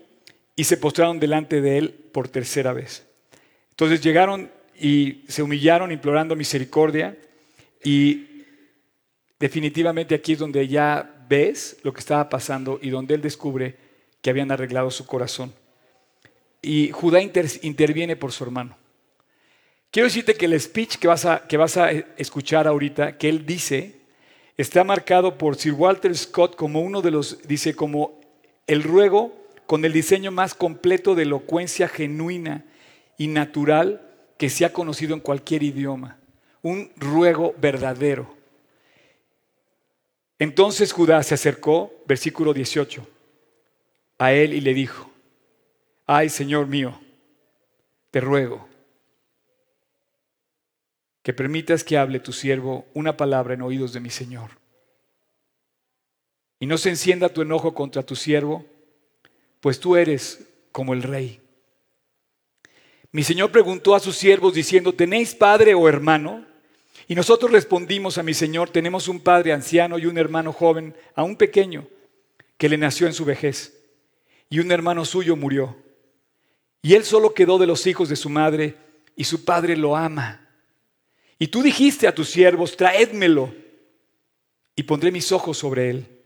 Speaker 1: y se postraron delante de él por tercera vez. Entonces llegaron y se humillaron implorando misericordia, y definitivamente aquí es donde ya ves lo que estaba pasando y donde él descubre que habían arreglado su corazón. Y Judá interviene por su hermano. Quiero decirte que el speech que vas, a, que vas a escuchar ahorita, que él dice, está marcado por Sir Walter Scott como uno de los, dice, como el ruego con el diseño más completo de elocuencia genuina y natural que se ha conocido en cualquier idioma. Un ruego verdadero. Entonces Judá se acercó, versículo 18, a él y le dijo, ay Señor mío, te ruego que permitas que hable tu siervo una palabra en oídos de mi Señor. Y no se encienda tu enojo contra tu siervo, pues tú eres como el rey. Mi Señor preguntó a sus siervos diciendo, ¿tenéis padre o hermano? Y nosotros respondimos a mi Señor, tenemos un padre anciano y un hermano joven, aún pequeño, que le nació en su vejez. Y un hermano suyo murió. Y él solo quedó de los hijos de su madre, y su padre lo ama. Y tú dijiste a tus siervos, traédmelo, y pondré mis ojos sobre él.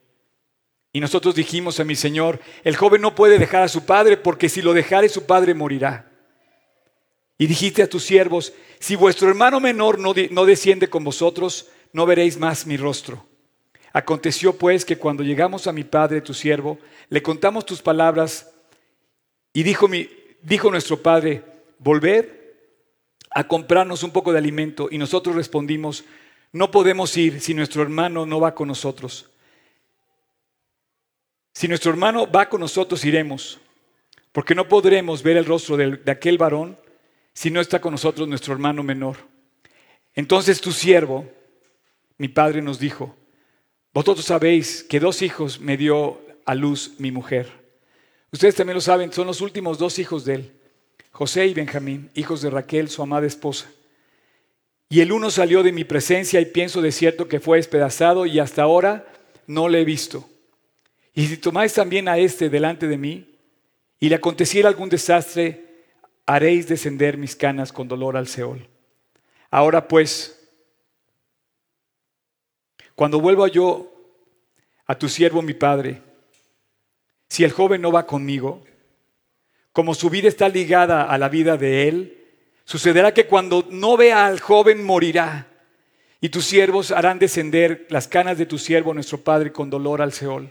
Speaker 1: Y nosotros dijimos a mi Señor, el joven no puede dejar a su padre, porque si lo dejare su padre morirá. Y dijiste a tus siervos, si vuestro hermano menor no, no desciende con vosotros, no veréis más mi rostro. Aconteció pues que cuando llegamos a mi padre, tu siervo, le contamos tus palabras y dijo, mi, dijo nuestro padre, volved a comprarnos un poco de alimento. Y nosotros respondimos, no podemos ir si nuestro hermano no va con nosotros. Si nuestro hermano va con nosotros, iremos, porque no podremos ver el rostro de, aquel varón si no está con nosotros nuestro hermano menor? Entonces tu siervo, mi padre, nos dijo, vosotros sabéis que dos hijos me dio a luz mi mujer. Ustedes también lo saben, son los últimos dos hijos de él, José y Benjamín, hijos de Raquel, su amada esposa. Y el uno salió de mi presencia y pienso de cierto que fue despedazado y hasta ahora no le he visto. Y si tomáis también a este delante de mí y le aconteciera algún desastre, haréis descender mis canas con dolor al Seol. Ahora pues, cuando vuelva yo a tu siervo mi padre, si el joven no va conmigo, como su vida está ligada a la vida de él, sucederá que cuando no vea al joven morirá, y tus siervos harán descender las canas de tu siervo nuestro padre con dolor al Seol.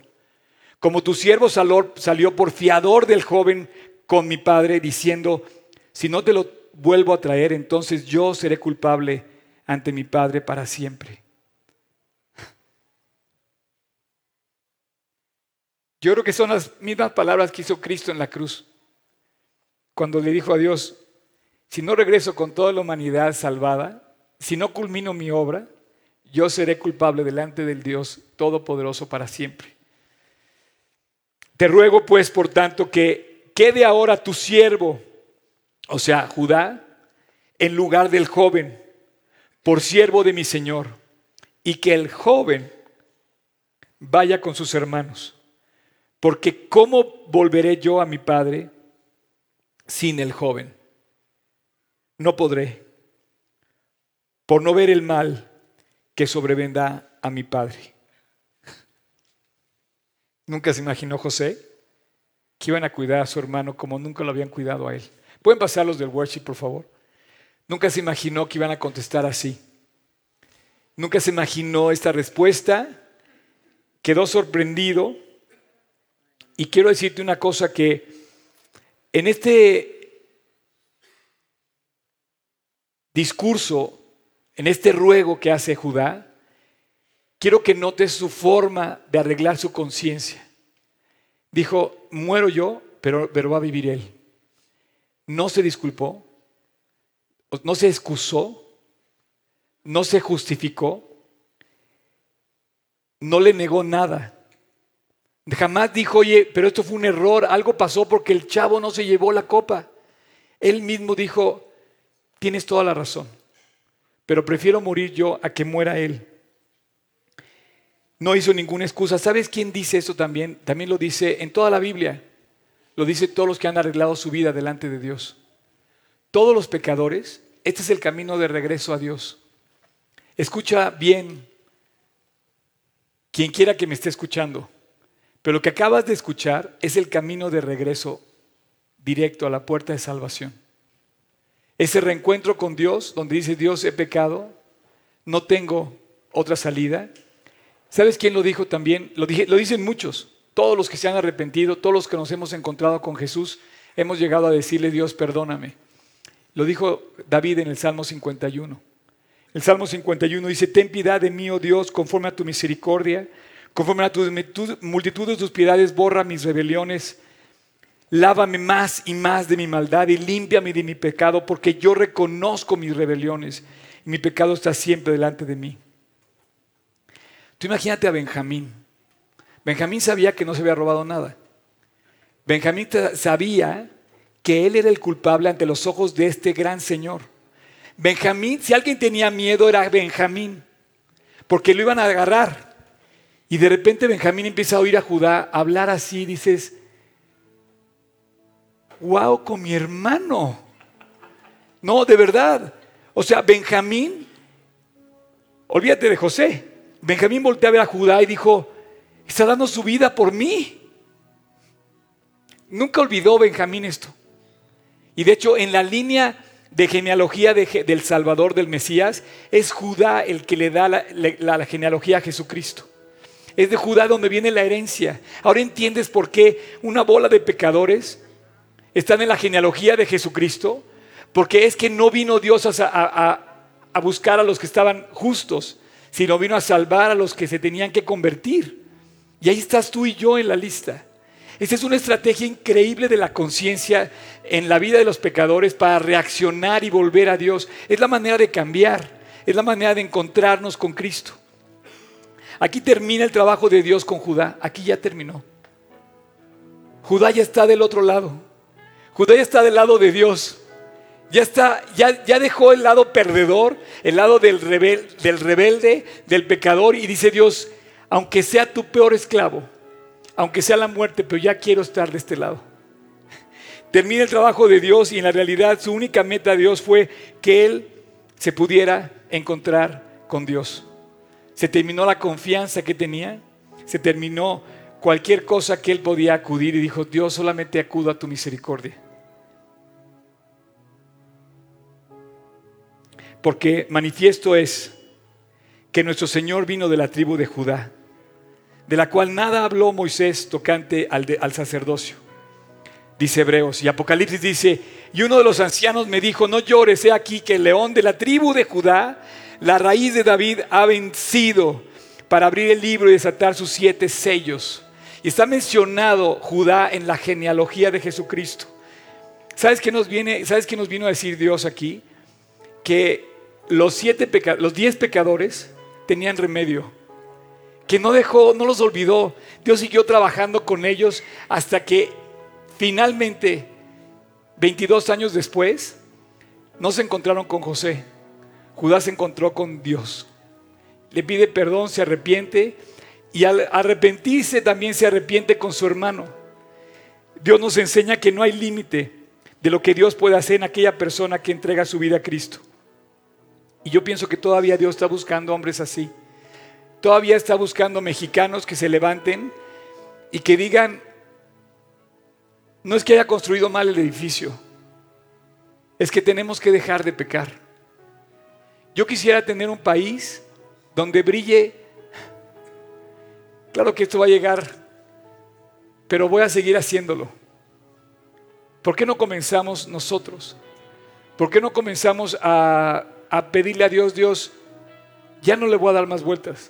Speaker 1: Como tu siervo salió por fiador del joven con mi padre, diciendo, si no te lo vuelvo a traer, entonces yo seré culpable ante mi Padre para siempre. Yo creo que son las mismas palabras que hizo Cristo en la cruz, cuando le dijo a Dios, si no regreso con toda la humanidad salvada, si no culmino mi obra, yo seré culpable delante del Dios Todopoderoso para siempre. Te ruego pues, por tanto, que quede ahora tu siervo o sea, Judá, en lugar del joven, por siervo de mi Señor, y que el joven vaya con sus hermanos. Porque ¿cómo volveré yo a mi padre sin el joven? No podré, por no ver el mal que sobrevendrá a mi padre. Nunca se imaginó José que iban a cuidar a su hermano como nunca lo habían cuidado a él. ¿Pueden pasar los del worship, por favor? Nunca se imaginó que iban a contestar así. Nunca se imaginó esta respuesta. Quedó sorprendido. Y quiero decirte una cosa que En este discurso, en este ruego que hace Judá, quiero que notes su forma de arreglar su conciencia. Dijo, muero yo, pero, pero va a vivir él. No se disculpó, no se excusó, no se justificó, no le negó nada. Jamás dijo, oye, pero esto fue un error, algo pasó porque el chavo no se llevó la copa. Él mismo dijo, tienes toda la razón, pero prefiero morir yo a que muera él. No hizo ninguna excusa. ¿Sabes quién dice eso también? También lo dice en toda la Biblia. Lo dice todos los que han arreglado su vida delante de Dios. Todos los pecadores, este es el camino de regreso a Dios. Escucha bien quien quiera que me esté escuchando. Pero lo que acabas de escuchar es el camino de regreso directo a la puerta de salvación. Ese reencuentro con Dios, donde dice Dios he pecado, no tengo otra salida. ¿Sabes quién lo dijo también? Lo, dicen muchos. Todos los que se han arrepentido, todos los que nos hemos encontrado con Jesús, hemos llegado a decirle, Dios, perdóname. Lo dijo David en el Salmo 51. El Salmo 51 dice, ten piedad de mí, oh Dios, conforme a tu misericordia, conforme a tu multitud de tus piedades, borra mis rebeliones. Lávame más y más de mi maldad y límpiame de mi pecado, porque yo reconozco mis rebeliones y mi pecado está siempre delante de mí. Tú imagínate a Benjamín. Benjamín sabía que no se había robado nada. Benjamín sabía que él era el culpable ante los ojos de este gran Señor. Benjamín, si alguien tenía miedo era Benjamín, porque lo iban a agarrar. Y de repente Benjamín empieza a oír a Judá hablar así, dices, wow, con mi hermano. No, de verdad. O sea, Benjamín, olvídate de José. Benjamín voltea a ver a Judá y dijo, está dando su vida por mí. Nunca olvidó Benjamín esto. Y de hecho, en la línea de genealogía del Salvador, del Mesías, es Judá el que le da la, genealogía a Jesucristo. Es de Judá donde viene la herencia. Ahora entiendes por qué una bola de pecadores están en la genealogía de Jesucristo. Porque es que no vino Dios a, a buscar a los que estaban justos, sino vino a salvar a los que se tenían que convertir. Y ahí estás tú y yo en la lista. Esta es una estrategia increíble de la conciencia en la vida de los pecadores para reaccionar y volver a Dios. Es la manera de cambiar, es la manera de encontrarnos con Cristo. Aquí termina el trabajo de Dios con Judá, aquí ya terminó. Judá ya está del otro lado. Judá ya está del lado de Dios. Ya está, ya, ya dejó el lado perdedor, el lado del, del rebelde, del pecador, y dice Dios, aunque sea tu peor esclavo, aunque sea la muerte, pero ya quiero estar de este lado. Termina el trabajo de Dios y en la realidad su única meta de Dios fue que él se pudiera encontrar con Dios. Se terminó la confianza que tenía, se terminó cualquier cosa que él podía acudir y dijo, Dios solamente acudo a tu misericordia. Porque manifiesto es que nuestro Señor vino de la tribu de Judá de la cual nada habló Moisés tocante al, sacerdocio. Dice Hebreos y Apocalipsis dice, y uno de los ancianos me dijo, no llores, he aquí que el león de la tribu de Judá, la raíz de David, ha vencido para abrir el libro y desatar sus siete sellos. Y está mencionado Judá en la genealogía de Jesucristo. ¿Sabes qué nos viene, ¿sabes qué nos vino a decir Dios aquí? Que los siete los diez pecadores tenían remedio que no dejó, no los olvidó. Dios siguió trabajando con ellos hasta que finalmente, 22 años después, no se encontraron con José. Judá se encontró con Dios. Le pide perdón, se arrepiente y al arrepentirse también se arrepiente con su hermano. Dios nos enseña que no hay límite de lo que Dios puede hacer en aquella persona que entrega su vida a Cristo. Y yo pienso que todavía Dios está buscando hombres así todavía está buscando mexicanos que se levanten y que digan, no es que haya construido mal el edificio, es que tenemos que dejar de pecar. Yo quisiera tener un país donde brille, claro que esto va a llegar, pero voy a seguir haciéndolo. ¿Por qué no comenzamos nosotros? ¿Por qué no comenzamos a, a pedirle a Dios, Dios, ya no le voy a dar más vueltas?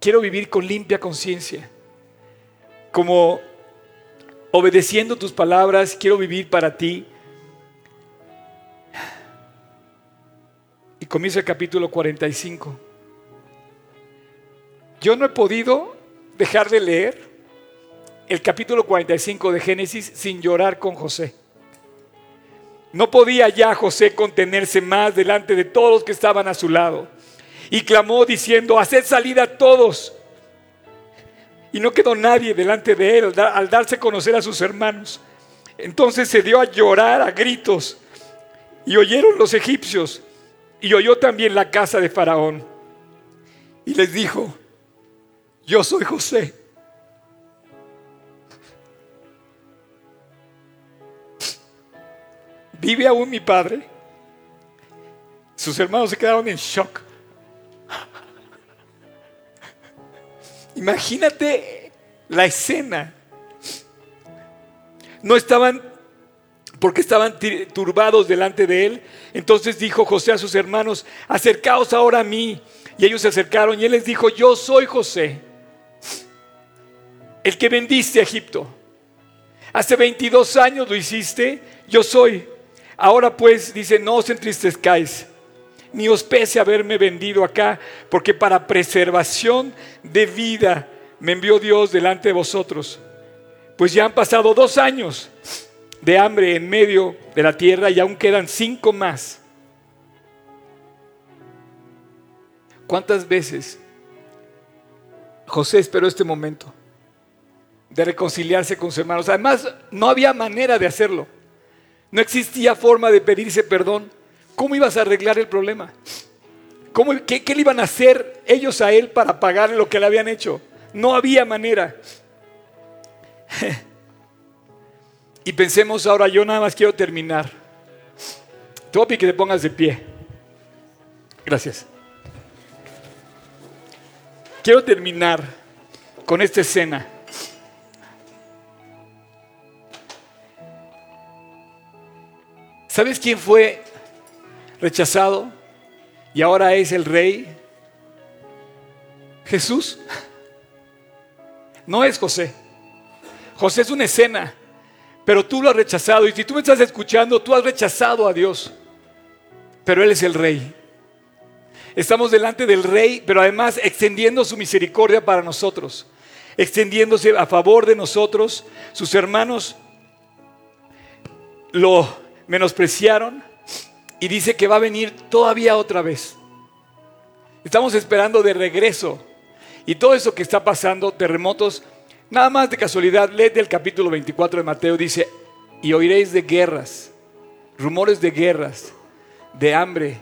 Speaker 1: Quiero vivir con limpia conciencia, como obedeciendo tus palabras, quiero vivir para ti. Y comienza el capítulo 45. Yo no he podido dejar de leer el capítulo 45 de Génesis sin llorar con José. No podía ya José contenerse más delante de todos que estaban a su lado. Y clamó diciendo, haced salida a todos. Y no quedó nadie delante de él al darse a conocer a sus hermanos. Entonces se dio a llorar a gritos. Y oyeron los egipcios. Y oyó también la casa de Faraón. Y les dijo, yo soy José. ¿Vive aún mi padre? Sus hermanos se quedaron en shock. Imagínate la escena. No estaban, porque estaban turbados delante de él. Entonces dijo José a sus hermanos, acercaos ahora a mí. Y ellos se acercaron y él les dijo, yo soy José el que vendiste a Egipto. Hace 22 años lo hiciste, yo soy. Ahora pues, dice, no os entristezcáis, ni os pese haberme vendido acá, porque para preservación de vida me envió Dios delante de vosotros. Pues ya han pasado dos años de hambre en medio de la tierra y aún quedan cinco más. ¿Cuántas veces José esperó este momento? de reconciliarse con sus hermanos. Además, no había manera de hacerlo. No existía forma de pedirse perdón. ¿Cómo ibas a arreglar el problema? ¿Cómo, qué, le iban a hacer ellos a él para pagar lo que le habían hecho? No había manera. y pensemos ahora, yo nada más quiero terminar. Te que te pongas de pie. Gracias. Quiero terminar con esta escena. ¿Sabes quién fue rechazado y ahora es el rey? Jesús. No es José. José es una escena, pero tú lo has rechazado. Y si tú me estás escuchando, tú has rechazado a Dios. Pero Él es el rey. Estamos delante del rey, pero además extendiendo su misericordia para nosotros. Extendiéndose a favor de nosotros. Sus hermanos lo menospreciaron y dice que va a venir todavía otra vez. Estamos esperando de regreso. Y todo eso que está pasando, terremotos, nada más de casualidad, léete el capítulo 24 de Mateo, dice, y oiréis de guerras, rumores de guerras, de hambre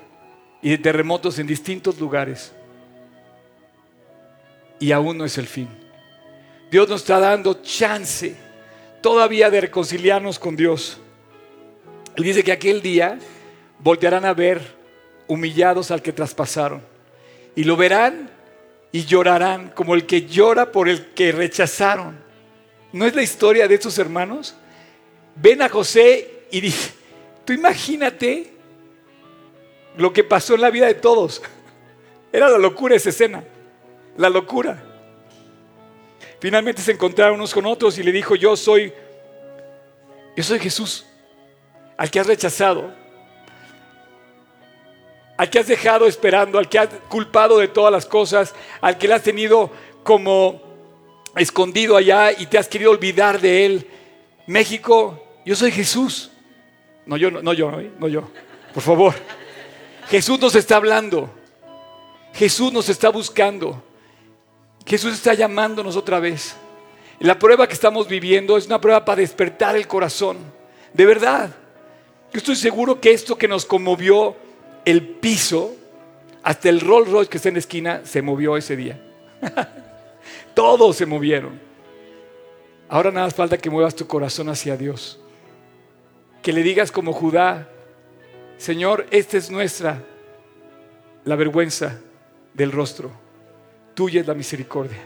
Speaker 1: y de terremotos en distintos lugares. Y aún no es el fin. Dios nos está dando chance todavía de reconciliarnos con Dios. Y dice que aquel día voltearán a ver humillados al que traspasaron. Y lo verán y llorarán como el que llora por el que rechazaron. ¿No es la historia de estos hermanos? Ven a José y dice, tú imagínate lo que pasó en la vida de todos. Era la locura esa escena, la locura. Finalmente se encontraron unos con otros y le dijo, yo soy, yo soy Jesús al que has rechazado, al que has dejado esperando, al que has culpado de todas las cosas, al que le has tenido como escondido allá y te has querido olvidar de él. México, yo soy Jesús. No yo, no, yo, ¿eh? no yo. Por favor. Jesús nos está hablando. Jesús nos está buscando. Jesús está llamándonos otra vez. La prueba que estamos viviendo es una prueba para despertar el corazón. De verdad. Yo estoy seguro que esto que nos conmovió el piso, hasta el Rolls Royce que está en la esquina, se movió ese día. Todos se movieron. Ahora nada más falta que muevas tu corazón hacia Dios. Que le digas como Judá, Señor, esta es nuestra, la vergüenza del rostro. Tuya es la misericordia.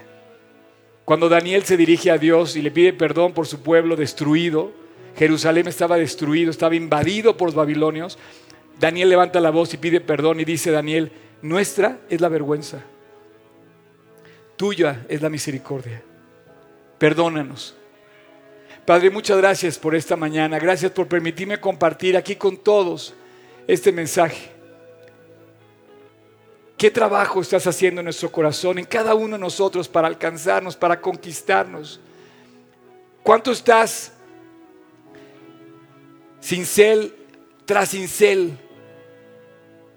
Speaker 1: Cuando Daniel se dirige a Dios y le pide perdón por su pueblo destruido, Jerusalén estaba destruido, estaba invadido por los babilonios. Daniel levanta la voz y pide perdón y dice Daniel, nuestra es la vergüenza, tuya es la misericordia. Perdónanos. Padre, muchas gracias por esta mañana. Gracias por permitirme compartir aquí con todos este mensaje. ¿Qué trabajo estás haciendo en nuestro corazón, en cada uno de nosotros para alcanzarnos, para conquistarnos? ¿Cuánto estás cincel tras cincel,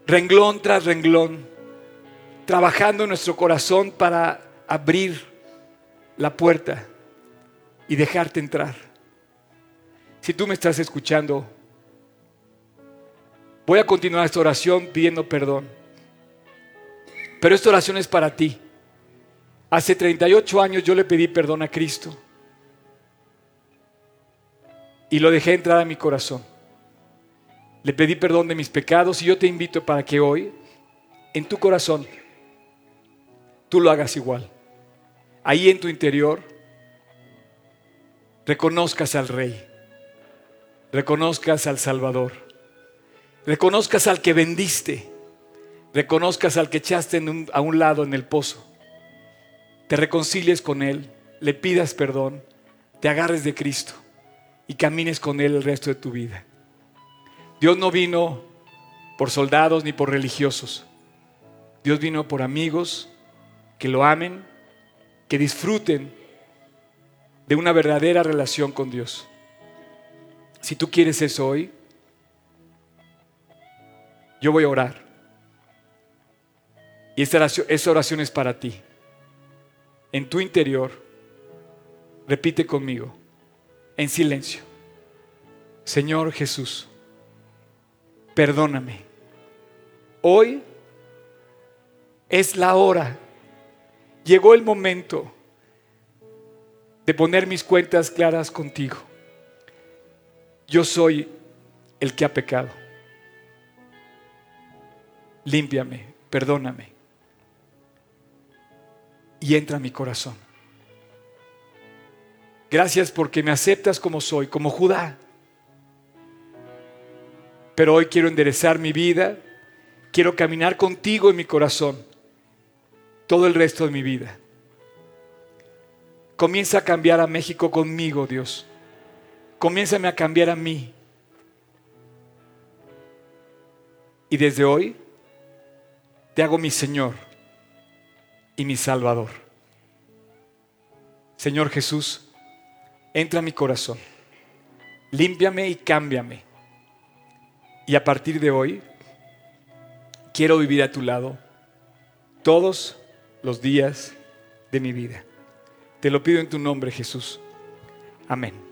Speaker 1: renglón tras renglón, trabajando en nuestro corazón para abrir la puerta y dejarte entrar? Si tú me estás escuchando, voy a continuar esta oración pidiendo perdón. Pero esta oración es para ti. Hace 38 años yo le pedí perdón a Cristo y lo dejé entrar a mi corazón. Le pedí perdón de mis pecados y yo te invito para que hoy, en tu corazón, tú lo hagas igual. Ahí en tu interior, reconozcas al Rey, reconozcas al Salvador, reconozcas al que vendiste, reconozcas al que echaste a un lado en el pozo, te reconcilies con Él, le pidas perdón, te agarres de Cristo y camines con Él el resto de tu vida. Dios no vino por soldados ni por religiosos. Dios vino por amigos que lo amen, que disfruten de una verdadera relación con Dios. Si tú quieres eso hoy, yo voy a orar. Y esta oración, esta oración es para ti. En tu interior, repite conmigo en silencio. Señor Jesús, perdóname. Hoy es la hora. Llegó el momento de poner mis cuentas claras contigo. Yo soy el que ha pecado. Límpiame, perdóname. Y entra a mi corazón. Gracias porque me aceptas como soy, como Judá. Pero hoy quiero enderezar mi vida, quiero caminar contigo en mi corazón todo el resto de mi vida. Comienza a cambiar a México conmigo, Dios. Comiénzame a cambiar a mí. Y desde hoy te hago mi Señor y mi Salvador. Señor Jesús, entra a mi corazón, límpiame y cámbiame. Y a partir de hoy, quiero vivir a tu lado todos los días de mi vida. Te lo pido en tu nombre, Jesús. Amén.